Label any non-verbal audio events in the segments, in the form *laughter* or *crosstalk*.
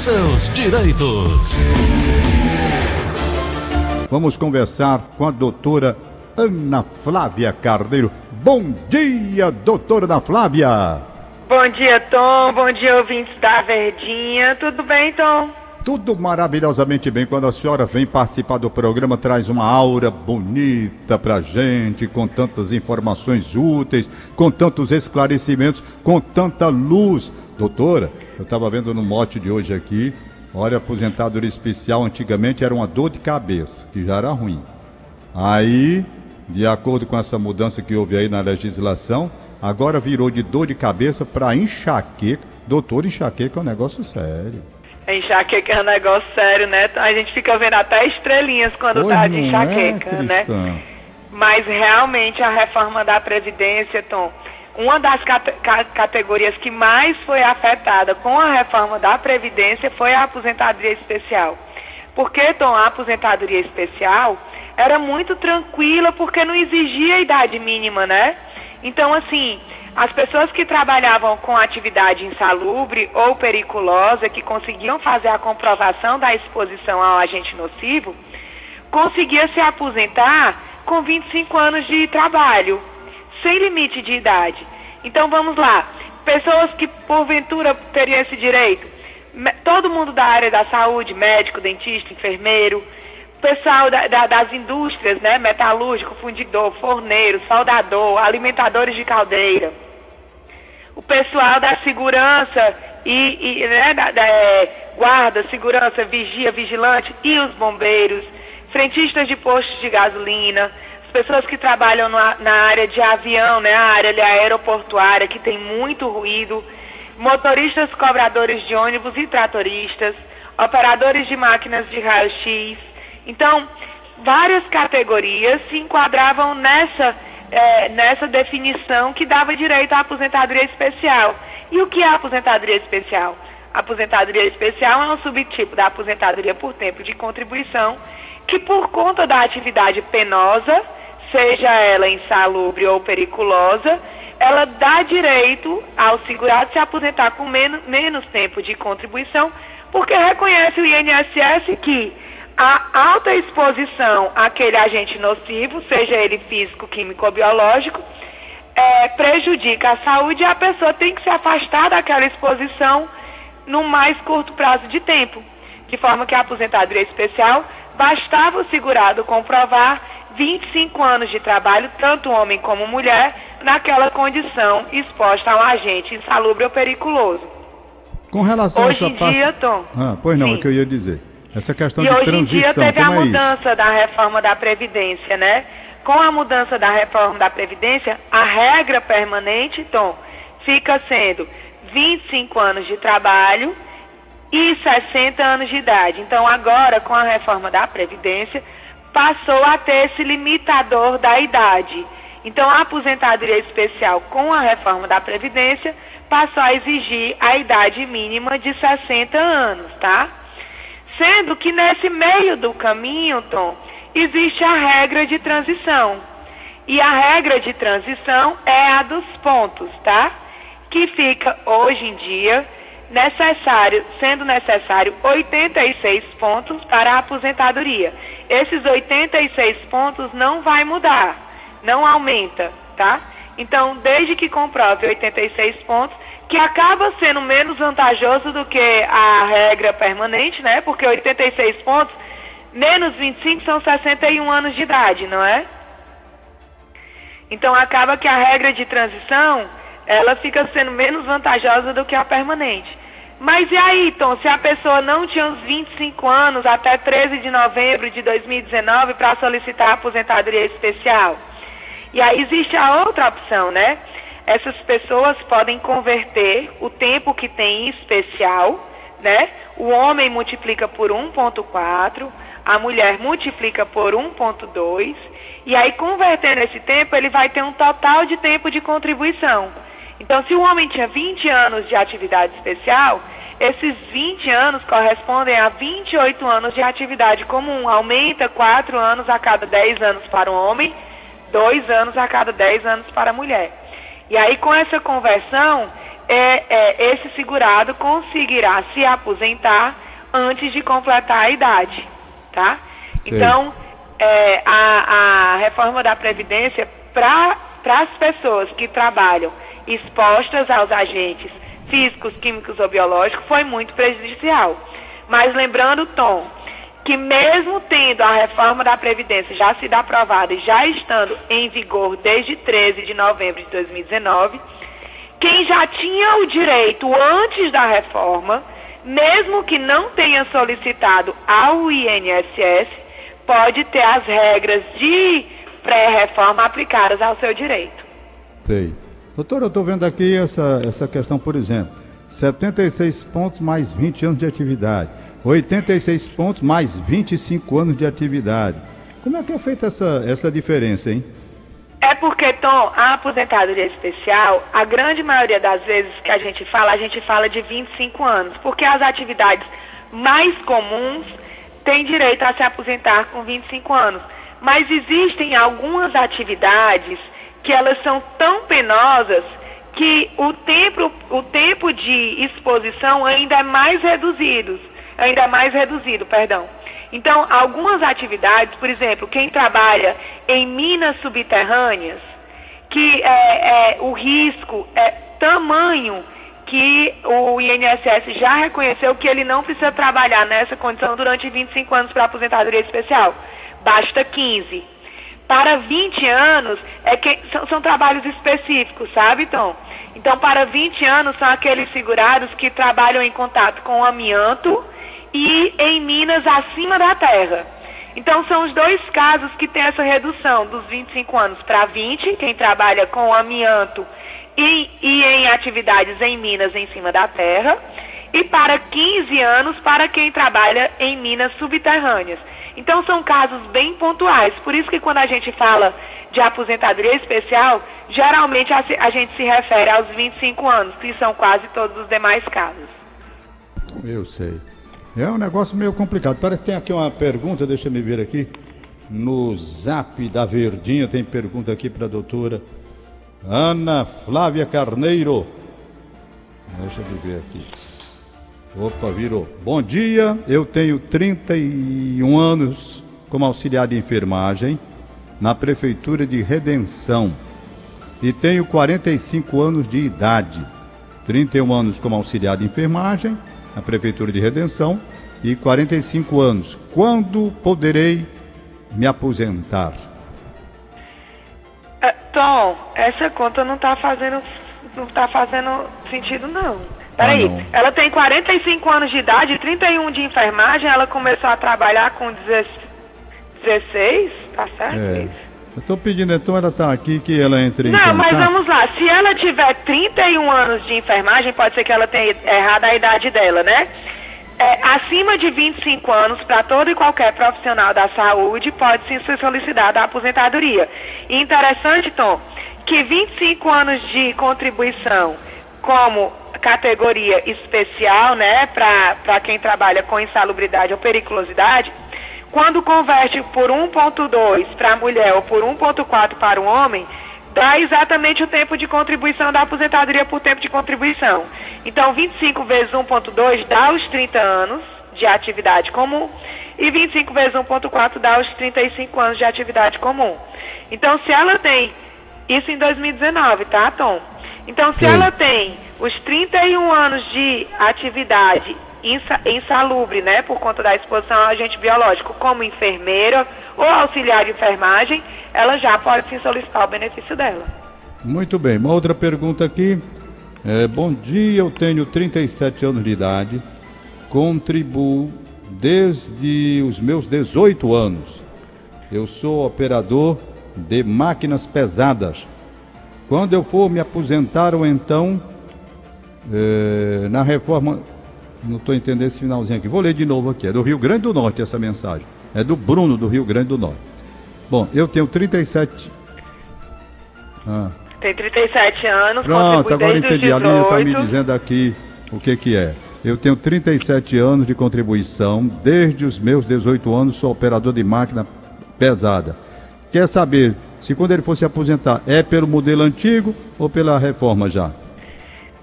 seus direitos. Vamos conversar com a doutora Ana Flávia Carneiro. Bom dia, doutora Ana Flávia. Bom dia, Tom. Bom dia, ouvintes da Verdinha. Tudo bem, Tom? Tudo maravilhosamente bem. Quando a senhora vem participar do programa, traz uma aura bonita pra gente, com tantas informações úteis, com tantos esclarecimentos, com tanta luz. Doutora, eu estava vendo no mote de hoje aqui, olha, aposentadoria especial antigamente era uma dor de cabeça, que já era ruim. Aí, de acordo com essa mudança que houve aí na legislação, agora virou de dor de cabeça para enxaqueca. Doutor, enxaqueca é um negócio sério. Enxaqueca é um negócio sério, né? A gente fica vendo até estrelinhas quando Pois tá de é, enxaqueca, né? cristã? Mas realmente a reforma da Previdência, Tom, uma das cate- ca- categorias que mais foi afetada com a reforma da Previdência foi a aposentadoria especial. Porque, Tom, a aposentadoria especial era muito tranquila porque não exigia idade mínima, né? Então, assim, as pessoas que trabalhavam com atividade insalubre ou periculosa, que conseguiam fazer a comprovação da exposição ao agente nocivo, conseguia se aposentar com 25 anos de trabalho, sem limite de idade. Então vamos lá, pessoas que porventura teriam esse direito, todo mundo da área da saúde, médico, dentista, enfermeiro, pessoal da- da- das indústrias, né, metalúrgico, fundidor, forneiro, soldador, alimentadores de caldeira, o pessoal da segurança e, e, né, da, da, é, guarda, segurança, vigia, vigilante e os bombeiros, frentistas de postos de gasolina, as pessoas que trabalham na, na área de avião, né, a área aeroportuária que tem muito ruído, motoristas cobradores de ônibus e tratoristas, operadores de máquinas de raio-x. Então, várias categorias se enquadravam nessa, eh, nessa definição que dava direito à aposentadoria especial. E o que é aposentadoria especial? A aposentadoria especial é um subtipo da aposentadoria por tempo de contribuição que, por conta da atividade penosa, seja ela insalubre ou periculosa, ela dá direito ao segurado se aposentar com menos, menos tempo de contribuição, porque reconhece o INSS que a alta exposição àquele agente nocivo, seja ele físico, químico ou biológico, é, prejudica a saúde e a pessoa tem que se afastar daquela exposição no mais curto prazo de tempo. De forma que a aposentadoria especial bastava o segurado comprovar 25 anos de trabalho, tanto homem como mulher, naquela condição exposta a um agente insalubre ou periculoso. Com relação Hoje a em essa parte. dia, Tom. Ah, pois não, Sim. é o que eu ia dizer. Essa questão E de hoje em dia teve a é isso? mudança da reforma da Previdência, né? Com a mudança da reforma da Previdência, a regra permanente, Tom, fica sendo 25 anos de trabalho e 60 anos de idade. Então, agora, com a reforma da Previdência, passou a ter esse limitador da idade. Então, a aposentadoria especial com a reforma da Previdência passou a exigir a idade mínima de 60 anos, tá? Sendo que nesse meio do caminho, Tom, existe a regra de transição. E a regra de transição é a dos pontos, tá? Que fica hoje em dia necessário, sendo necessário 86 pontos para a aposentadoria. Esses 86 pontos não vai mudar, não aumenta, tá? Então, desde que comprove 86 pontos, que acaba sendo menos vantajoso do que a regra permanente, né? Porque 86 pontos menos 25 são 61 anos de idade, não é? Então acaba que a regra de transição, ela fica sendo menos vantajosa do que a permanente. Mas e aí, Tom, se a pessoa não tinha os 25 anos até 13 de novembro de 2019 para solicitar a aposentadoria especial? E aí existe a outra opção, né? Essas pessoas podem converter o tempo que tem em especial, né? O homem multiplica por 1.4, a mulher multiplica por 1.2, e aí convertendo esse tempo, ele vai ter um total de tempo de contribuição. Então, se o homem tinha 20 anos de atividade especial, esses 20 anos correspondem a 28 anos de atividade comum. Aumenta 4 anos a cada 10 anos para o homem, 2 anos a cada 10 anos para a mulher. E aí, com essa conversão, é, é, esse segurado conseguirá se aposentar antes de completar a idade, tá? Sim. Então, é, a, a reforma da Previdência para as pessoas que trabalham expostas aos agentes físicos, químicos ou biológicos foi muito prejudicial. Mas lembrando, Tom, que mesmo tendo a reforma da Previdência já sido aprovada e já estando em vigor desde 13 de novembro de 2019, quem já tinha o direito antes da reforma, mesmo que não tenha solicitado ao INSS, pode ter as regras de pré-reforma aplicadas ao seu direito. Sei. Doutor, eu estou vendo aqui essa, essa questão, por exemplo. 76 pontos mais 20 anos de atividade. 86 pontos mais 25 anos de atividade. Como é que é feita essa, essa diferença, hein? É porque, Tom, a aposentadoria especial, a grande maioria das vezes que a gente fala, a gente fala de 25 anos, porque as atividades mais comuns têm direito a se aposentar com 25 anos. Mas existem algumas atividades que elas são tão penosas que o tempo, o tempo de exposição ainda é mais reduzido, ainda é mais reduzido, perdão. Então, algumas atividades, por exemplo, quem trabalha em minas subterrâneas, que é, é, o risco é tamanho que o INSS já reconheceu que ele não precisa trabalhar nessa condição durante 25 anos para aposentadoria especial. Basta 15. Para 20 anos, é que, são, são trabalhos específicos, sabe, Tom? Então, para 20 anos, são aqueles segurados que trabalham em contato com amianto e em minas acima da terra. Então, são os dois casos que tem essa redução dos 25 anos para 20, quem trabalha com amianto e, e em atividades em minas em cima da terra, e para 15 anos para quem trabalha em minas subterrâneas. Então, são casos bem pontuais. Por isso que quando a gente fala de aposentadoria especial, geralmente a, a gente se refere aos 25 anos, que são quase todos os demais casos. Eu sei. É um negócio meio complicado. Parece que tem aqui uma pergunta, deixa eu me ver aqui. No zap da Verdinha tem pergunta aqui para a doutora Ana Flávia Carneiro. Deixa eu ver aqui. Opa, virou. Bom dia, eu tenho 31 anos como auxiliar de enfermagem na Prefeitura de Redenção e tenho 45 anos de idade. 31 anos como auxiliar de enfermagem na Prefeitura de Redenção e 45 anos. Quando poderei me aposentar? É, Tom, essa conta não está fazendo, não tá fazendo sentido não. Peraí, não. ela tem 45 anos de idade, 31 de enfermagem, ela começou a trabalhar com 16, tá certo? É. Eu estou pedindo então, ela está aqui, que ela entre em Não, mas vamos lá. Se ela tiver 31 anos de enfermagem, pode ser que ela tenha errado a idade dela, né? É, acima de 25 anos, para todo e qualquer profissional da saúde, pode sim ser solicitada a aposentadoria. E interessante, Tom, que 25 anos de contribuição como categoria especial, né, para quem trabalha com insalubridade ou periculosidade, quando converte por 1.2 para a mulher ou por 1.4 para o homem, dá exatamente o tempo de contribuição da aposentadoria por tempo de contribuição. Então, 25 vezes 1.2 dá os 30 anos de atividade comum e 25 vezes 1.4 dá os 35 anos de atividade comum. Então, se ela tem isso em 2019, tá, Tom? Então, se Sim. ela tem os 31 anos de atividade insa- insalubre, né, por conta da exposição ao agente biológico, como enfermeira ou auxiliar de enfermagem, ela já pode sim solicitar o benefício dela. Muito bem, uma outra pergunta aqui. É, bom dia, eu tenho 37 anos de idade, contribuo desde os meus 18 anos. Eu sou operador de máquinas pesadas. Quando eu for me aposentar ou então, é, na reforma. Não estou entendendo esse finalzinho aqui. Vou ler de novo aqui. É do Rio Grande do Norte essa mensagem. É do Bruno, do Rio Grande do Norte. Bom, eu tenho 37. Ah. Tem 37 anos, Pronto, agora entendi. A Lília está me 18. dizendo aqui o que, que é. Eu tenho 37 anos de contribuição. Desde os meus 18 anos sou operador de máquina pesada. Quer saber se quando ele for se aposentar é pelo modelo antigo ou pela reforma já?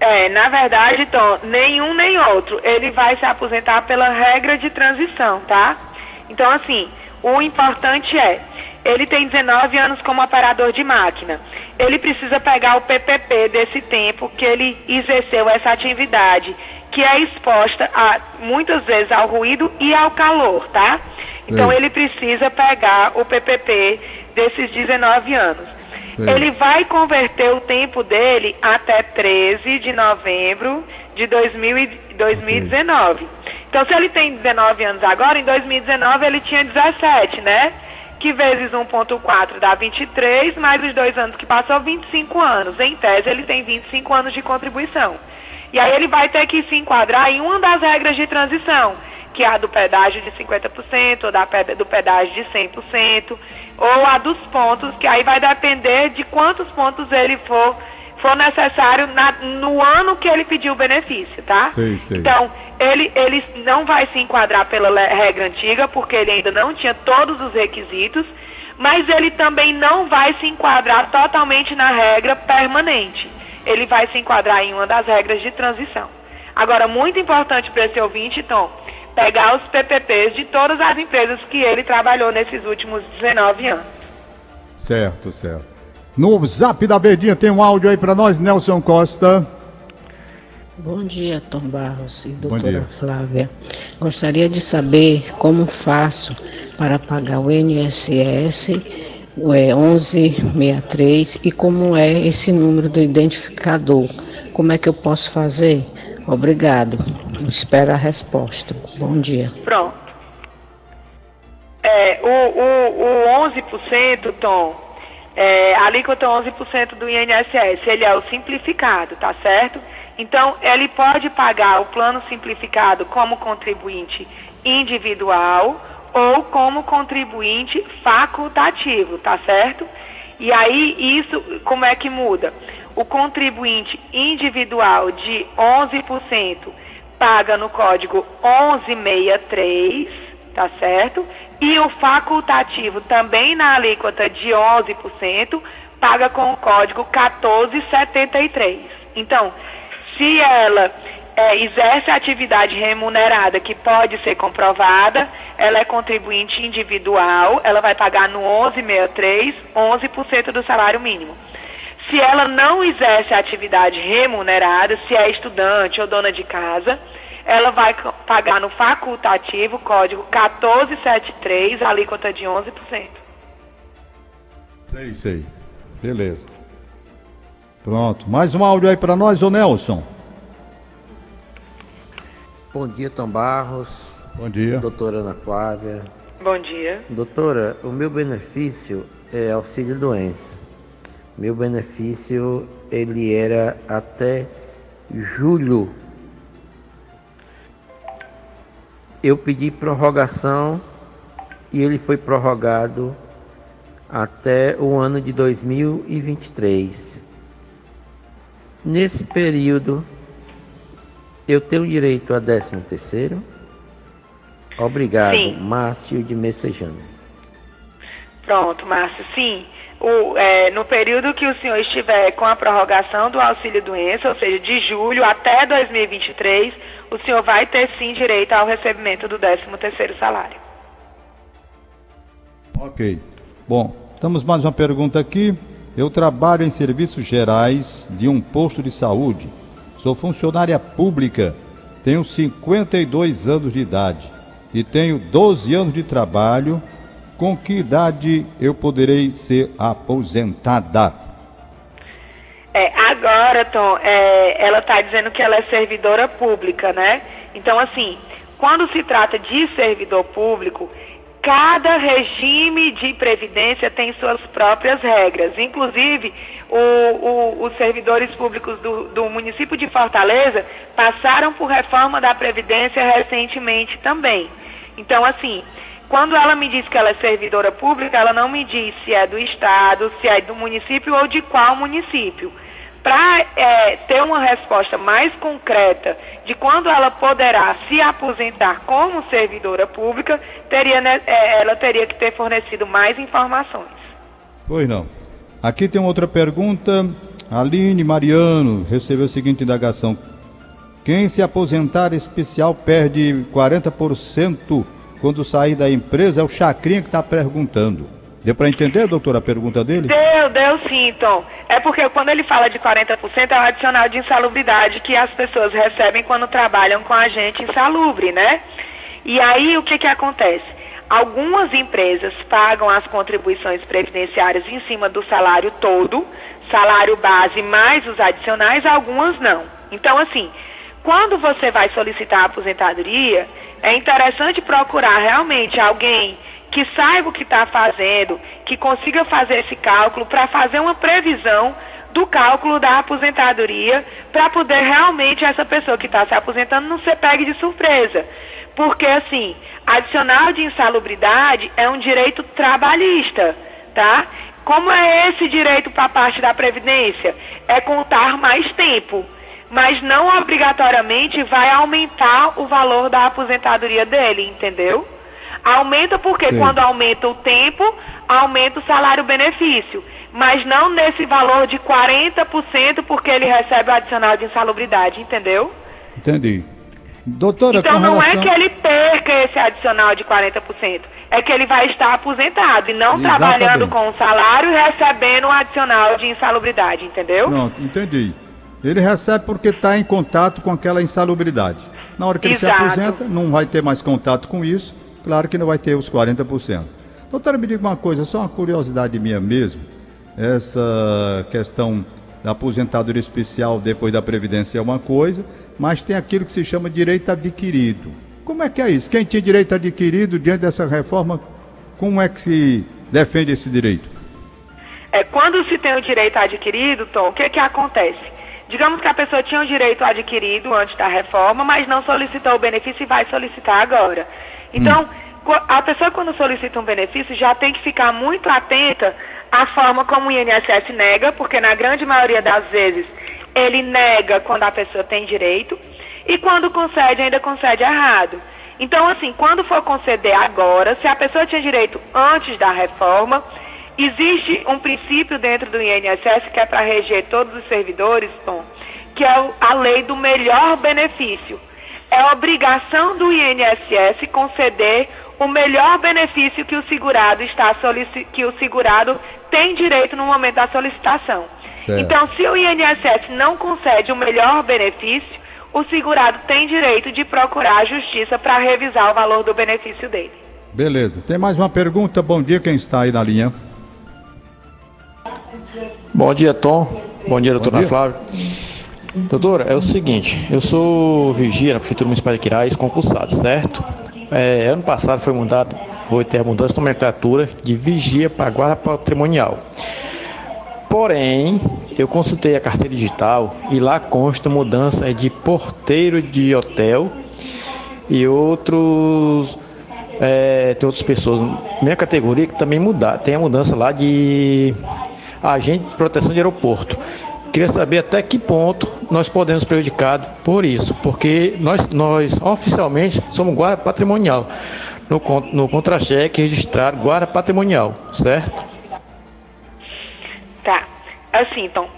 É, na verdade, Tom, nenhum nem outro. Ele vai se aposentar pela regra de transição, tá? Então, assim, o importante é, ele tem 19 anos como operador de máquina. Ele precisa pegar o PPP desse tempo que ele exerceu essa atividade, que é exposta a, muitas vezes ao ruído e ao calor, tá? Então, Sim. ele precisa pegar o PPP desses 19 anos. Sim. Ele vai converter o tempo dele até 13 de novembro de 2000 2019. Então, se ele tem 19 anos agora, em 2019 ele tinha 17, né? Que vezes 1.4 dá 23, mais os dois anos que passou, 25 anos. Em tese, ele tem 25 anos de contribuição. E aí ele vai ter que se enquadrar em uma das regras de transição, que é a do pedágio de 50%, ou da, do pedágio de 100%, ou a dos pontos, que aí vai depender de quantos pontos ele for, for necessário na, no ano que ele pediu o benefício, tá? Sei, sei. Então, ele, ele não vai se enquadrar pela regra antiga, porque ele ainda não tinha todos os requisitos, mas ele também não vai se enquadrar totalmente na regra permanente. Ele vai se enquadrar em uma das regras de transição. Agora, muito importante para esse ouvinte, Tom, pegar os PPPs de todas as empresas que ele trabalhou nesses últimos 19 anos. Certo, certo. No zap da Verdinha tem um áudio aí para nós, Nelson Costa. Bom dia, Tom Barros e doutora Flávia. Gostaria de saber como faço para pagar o INSS é, 1163 e como é esse número do identificador. Como é que eu posso fazer? Obrigado. Espero a resposta. Bom dia. Pronto. É, o, o, o 11%, Tom, é, a alíquota 11% do INSS, ele é o simplificado, tá certo? Então, ele pode pagar o plano simplificado como contribuinte individual ou como contribuinte facultativo, tá certo? E aí, isso, como é que muda? O contribuinte individual de 11% paga no código 1163, tá certo? E o facultativo também na alíquota de 11%, paga com o código 1473. Então, se ela é, exerce atividade remunerada que pode ser comprovada, ela é contribuinte individual, ela vai pagar no 1163 11% do salário mínimo. Se ela não exerce atividade remunerada, se é estudante ou dona de casa, ela vai pagar no facultativo código 1473, alíquota de 11%. Sei, sei. Beleza. Pronto. Mais um áudio aí para nós, ô Nelson. Bom dia, Tom Barros. Bom dia. Doutora Ana Flávia. Bom dia. Doutora, o meu benefício é auxílio doença. Meu benefício ele era até julho. Eu pedi prorrogação e ele foi prorrogado até o ano de 2023. Nesse período, eu tenho direito a 13 terceiro? Obrigado, sim. Márcio de Messejano. Pronto, Márcio, sim o, é, no período que o senhor estiver com a prorrogação do auxílio doença, ou seja, de julho até 2023, o senhor vai ter sim direito ao recebimento do 13º salário. Ok. Bom, temos mais uma pergunta aqui. Eu trabalho em serviços gerais de um posto de saúde. Sou funcionária pública. Tenho 52 anos de idade e tenho 12 anos de trabalho com que idade eu poderei ser aposentada? É, agora, Tom, é, ela está dizendo que ela é servidora pública, né? Então, assim, quando se trata de servidor público, cada regime de previdência tem suas próprias regras. Inclusive, o, o, os servidores públicos do, do, município de Fortaleza passaram por reforma da Previdência recentemente também. Então, assim, quando ela me diz que ela é servidora pública, ela não me diz se é do Estado, se é do município ou de qual município. Para é, ter uma resposta mais concreta de quando ela poderá se aposentar como servidora pública, teria, né, ela teria que ter fornecido mais informações. Pois não. Aqui tem outra pergunta. Aline Mariano recebeu a seguinte indagação. Quem se aposentar especial perde 40% quando sair da empresa? É o Chacrinha que está perguntando. Deu para entender, doutora, a pergunta dele? Deu, deu sim, Tom. É porque quando ele fala de 40% é o adicional de insalubridade que as pessoas recebem quando trabalham com a gente insalubre, né? E aí o que que acontece? Algumas empresas pagam as contribuições previdenciárias em cima do salário todo, salário base mais os adicionais, algumas não. Então, assim, quando você vai solicitar a aposentadoria, é interessante procurar realmente alguém que saiba o que está fazendo, que consiga fazer esse cálculo para fazer uma previsão do cálculo da aposentadoria para poder realmente essa pessoa que está se aposentando não ser pegue de surpresa. Porque, assim, adicional de insalubridade é um direito trabalhista, tá? Como é esse direito para a parte da Previdência? É contar mais tempo mas não obrigatoriamente vai aumentar o valor da aposentadoria dele, entendeu? Aumenta porque Sim. quando aumenta o tempo, aumenta o salário-benefício, mas não nesse valor de 40% porque ele recebe o adicional de insalubridade, entendeu? Entendi. Doutora, então não relação... é que ele perca esse adicional de 40%, é que ele vai estar aposentado e não Exatamente. trabalhando com o salário e recebendo um adicional de insalubridade, entendeu? Pronto, entendi. Ele recebe porque está em contato com aquela insalubridade. Na hora que Exato. ele se aposenta, não vai ter mais contato com isso, claro que não vai ter os 40%. Doutora, me diga uma coisa, só uma curiosidade minha mesmo, essa questão da aposentadoria especial depois da Previdência é uma coisa, mas tem aquilo que se chama direito adquirido. Como é que é isso? Quem tinha direito adquirido diante dessa reforma, como é que se defende esse direito? É, quando se tem o direito adquirido, Tom, o que, que acontece? Digamos que a pessoa tinha o direito adquirido antes da reforma, mas não solicitou o benefício e vai solicitar agora. Então, hum. a pessoa quando solicita um benefício já tem que ficar muito atenta à forma como o INSS nega, porque na grande maioria das vezes ele nega quando a pessoa tem direito e quando concede ainda concede errado. Então, assim, quando for conceder agora, se a pessoa tinha direito antes da reforma, Existe um princípio dentro do INSS que é para reger todos os servidores, Tom, que é a lei do melhor benefício. É obrigação do INSS conceder o melhor benefício que o segurado está que o segurado tem direito no momento da solicitação. Certo. Então, se o INSS não concede o melhor benefício, o segurado tem direito de procurar a justiça para revisar o valor do benefício dele. Beleza. Tem mais uma pergunta? Bom dia, quem está aí na linha? Bom dia, Tom. Bom dia, doutora Flávia. Doutora, é o seguinte, eu sou vigia na Prefeitura Municipal de Quirais, concursado, certo? É, ano passado foi mudado, foi ter a mudança de nomenclatura de vigia para guarda patrimonial. Porém, eu consultei a carteira digital e lá consta mudança de porteiro de hotel e outros é, tem outras pessoas, minha categoria que também mudar, tem a mudança lá de agente de proteção de aeroporto. Queria saber até que ponto nós podemos ser prejudicados por isso, porque nós, nós oficialmente somos guarda patrimonial, no, no contra-cheque registrado guarda patrimonial, certo? Tá, assim, então,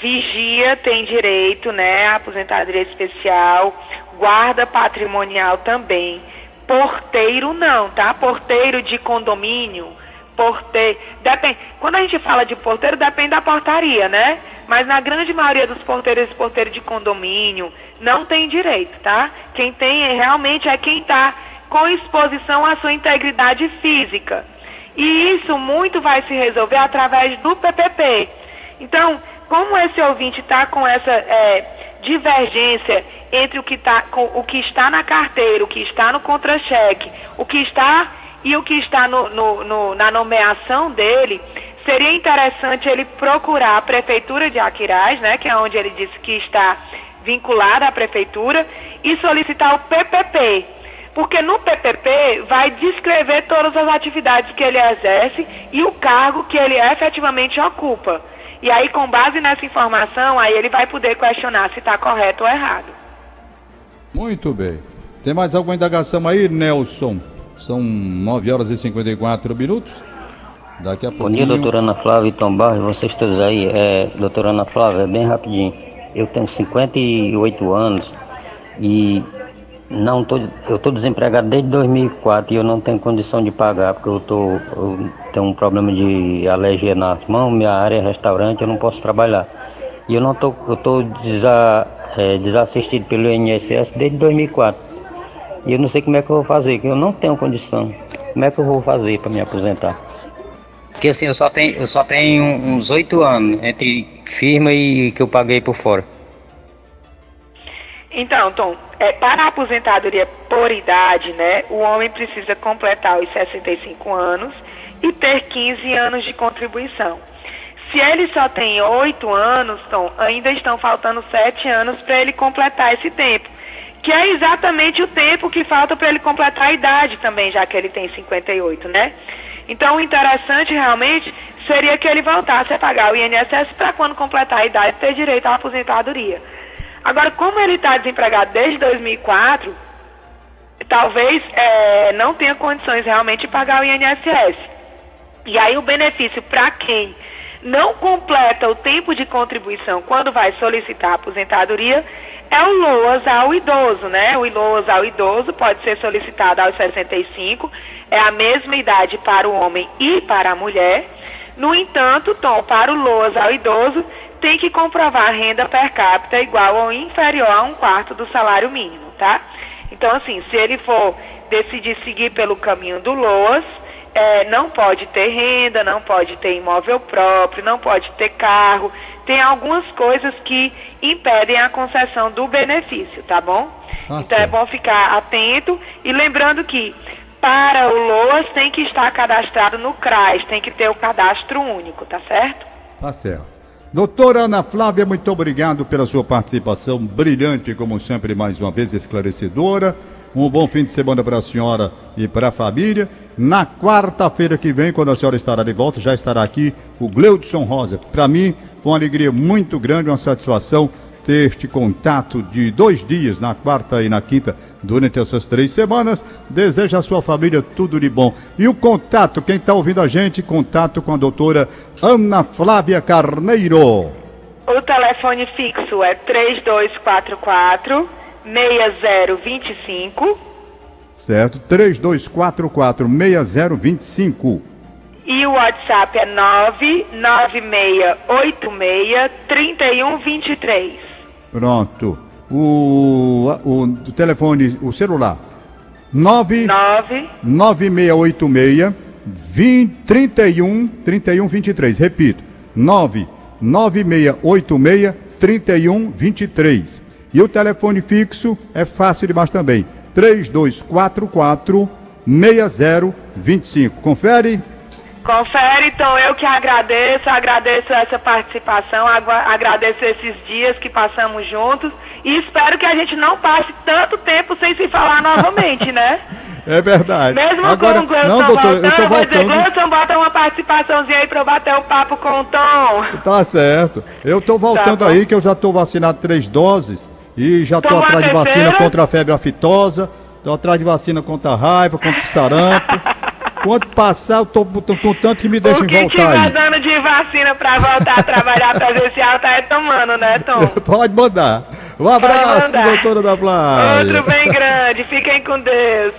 vigia tem direito, né, aposentadoria especial, guarda patrimonial também, porteiro não, tá? Porteiro de condomínio, porteiro. Depende, quando a gente fala de porteiro, depende da portaria, né? Mas na grande maioria dos porteiros, porteiro de condomínio, não tem direito, tá? Quem tem é, realmente é quem está com exposição à sua integridade física. E isso muito vai se resolver através do PPP. Então, como esse ouvinte está com essa é, divergência entre o que, tá, com, o que está na carteira, o que está no contra-cheque, o que está e o que está no, no, no, na nomeação dele, seria interessante ele procurar a prefeitura de Aquiraz, né, que é onde ele disse que está vinculada à prefeitura, e solicitar o PPP. Porque no PPP vai descrever todas as atividades que ele exerce e o cargo que ele efetivamente ocupa. E aí, com base nessa informação, aí ele vai poder questionar se está correto ou errado. Muito bem. Tem mais alguma indagação aí, Nelson? São 9 horas e 54 minutos. Daqui a Bom pouquinho. dia, doutora Ana Flávia e Tom Barros, vocês todos aí. É, doutora Ana Flávia, é bem rapidinho. Eu tenho 58 anos e não tô, eu tô desempregado desde 2004 e eu não tenho condição de pagar porque eu, tô, eu tenho um problema de alergia nas mãos, minha área é restaurante, eu não posso trabalhar. E eu não tô, eu tô desa, é, desassistido pelo INSS desde 2004. E eu não sei como é que eu vou fazer, que eu não tenho condição. Como é que eu vou fazer para me aposentar? Porque assim, eu só tenho, eu só tenho uns oito anos entre firma e que eu paguei por fora. Então, Tom, é, para a aposentadoria por idade, né, o homem precisa completar os 65 anos e ter 15 anos de contribuição. Se ele só tem 8 anos, Tom, ainda estão faltando 7 anos para ele completar esse tempo. Que é exatamente o tempo que falta para ele completar a idade também, já que ele tem 58, né? Então, o interessante realmente seria que ele voltasse a pagar o INSS para quando completar a idade ter direito à aposentadoria. Agora, como ele está desempregado desde 2004, talvez é, não tenha condições realmente de pagar o INSS. E aí o benefício para quem não completa o tempo de contribuição quando vai solicitar a aposentadoria é o LOAS ao idoso, né? O LOAS ao idoso pode ser solicitado aos 65, é a mesma idade para o homem e para a mulher. No entanto, Tom, para o LOAS ao idoso, tem que comprovar renda per capita igual ou inferior a um quarto do salário mínimo, tá? Então, assim, se ele for decidir seguir pelo caminho do LOAS, é, não pode ter renda, não pode ter imóvel próprio, não pode ter carro. Tem algumas coisas que impedem a concessão do benefício, tá bom? Tá então é bom ficar atento e lembrando que para o LOAS tem que estar cadastrado no CRAS, tem que ter o cadastro único, tá certo? Tá certo. Doutora Ana Flávia, muito obrigado pela sua participação brilhante, como sempre, mais uma vez esclarecedora. Um bom fim de semana para a senhora e para a família. Na quarta-feira que vem, quando a senhora estará de volta, já estará aqui o Gleudson Rosa. Para mim, foi uma alegria muito grande, uma satisfação ter este contato de dois dias, na quarta e na quinta, durante essas três semanas. Desejo à sua família tudo de bom. E o contato, quem está ouvindo a gente, contato com a doutora Ana Flávia Carneiro. O telefone fixo é 3244 6025 Certo? 3244 6025. e o WhatsApp é 99686 3123. Pronto. O, o, o telefone, o celular. 9 9 9686 20, 31 31 23. Repito. 9 9686 31 23. E o telefone fixo é fácil demais também. 3244 6025. Confere? Confere, então eu que agradeço, agradeço essa participação, agradeço esses dias que passamos juntos e espero que a gente não passe tanto tempo sem se falar novamente, né? *laughs* É verdade. Mesmo Agora, com o Gleison não, doutor, voltando, eu tô eu vou dizer, voltando. Gleison, bota uma participaçãozinha aí pra eu bater o papo com o Tom. Tá certo. Eu tô voltando Tá aí que eu já tô vacinado três doses e já a atrás de vacina contra a febre aftosa, tô atrás de vacina contra a raiva, contra o sarampo. *laughs* Quando passar, eu tô, com tanto que me O deixem que voltar tiver dando de vacina pra voltar a trabalhar presencial, tá aí tomando, né, Tom? *laughs* Pode mandar. Um abraço, mandar. doutora da Flávia. Outro bem grande, fiquem com Deus.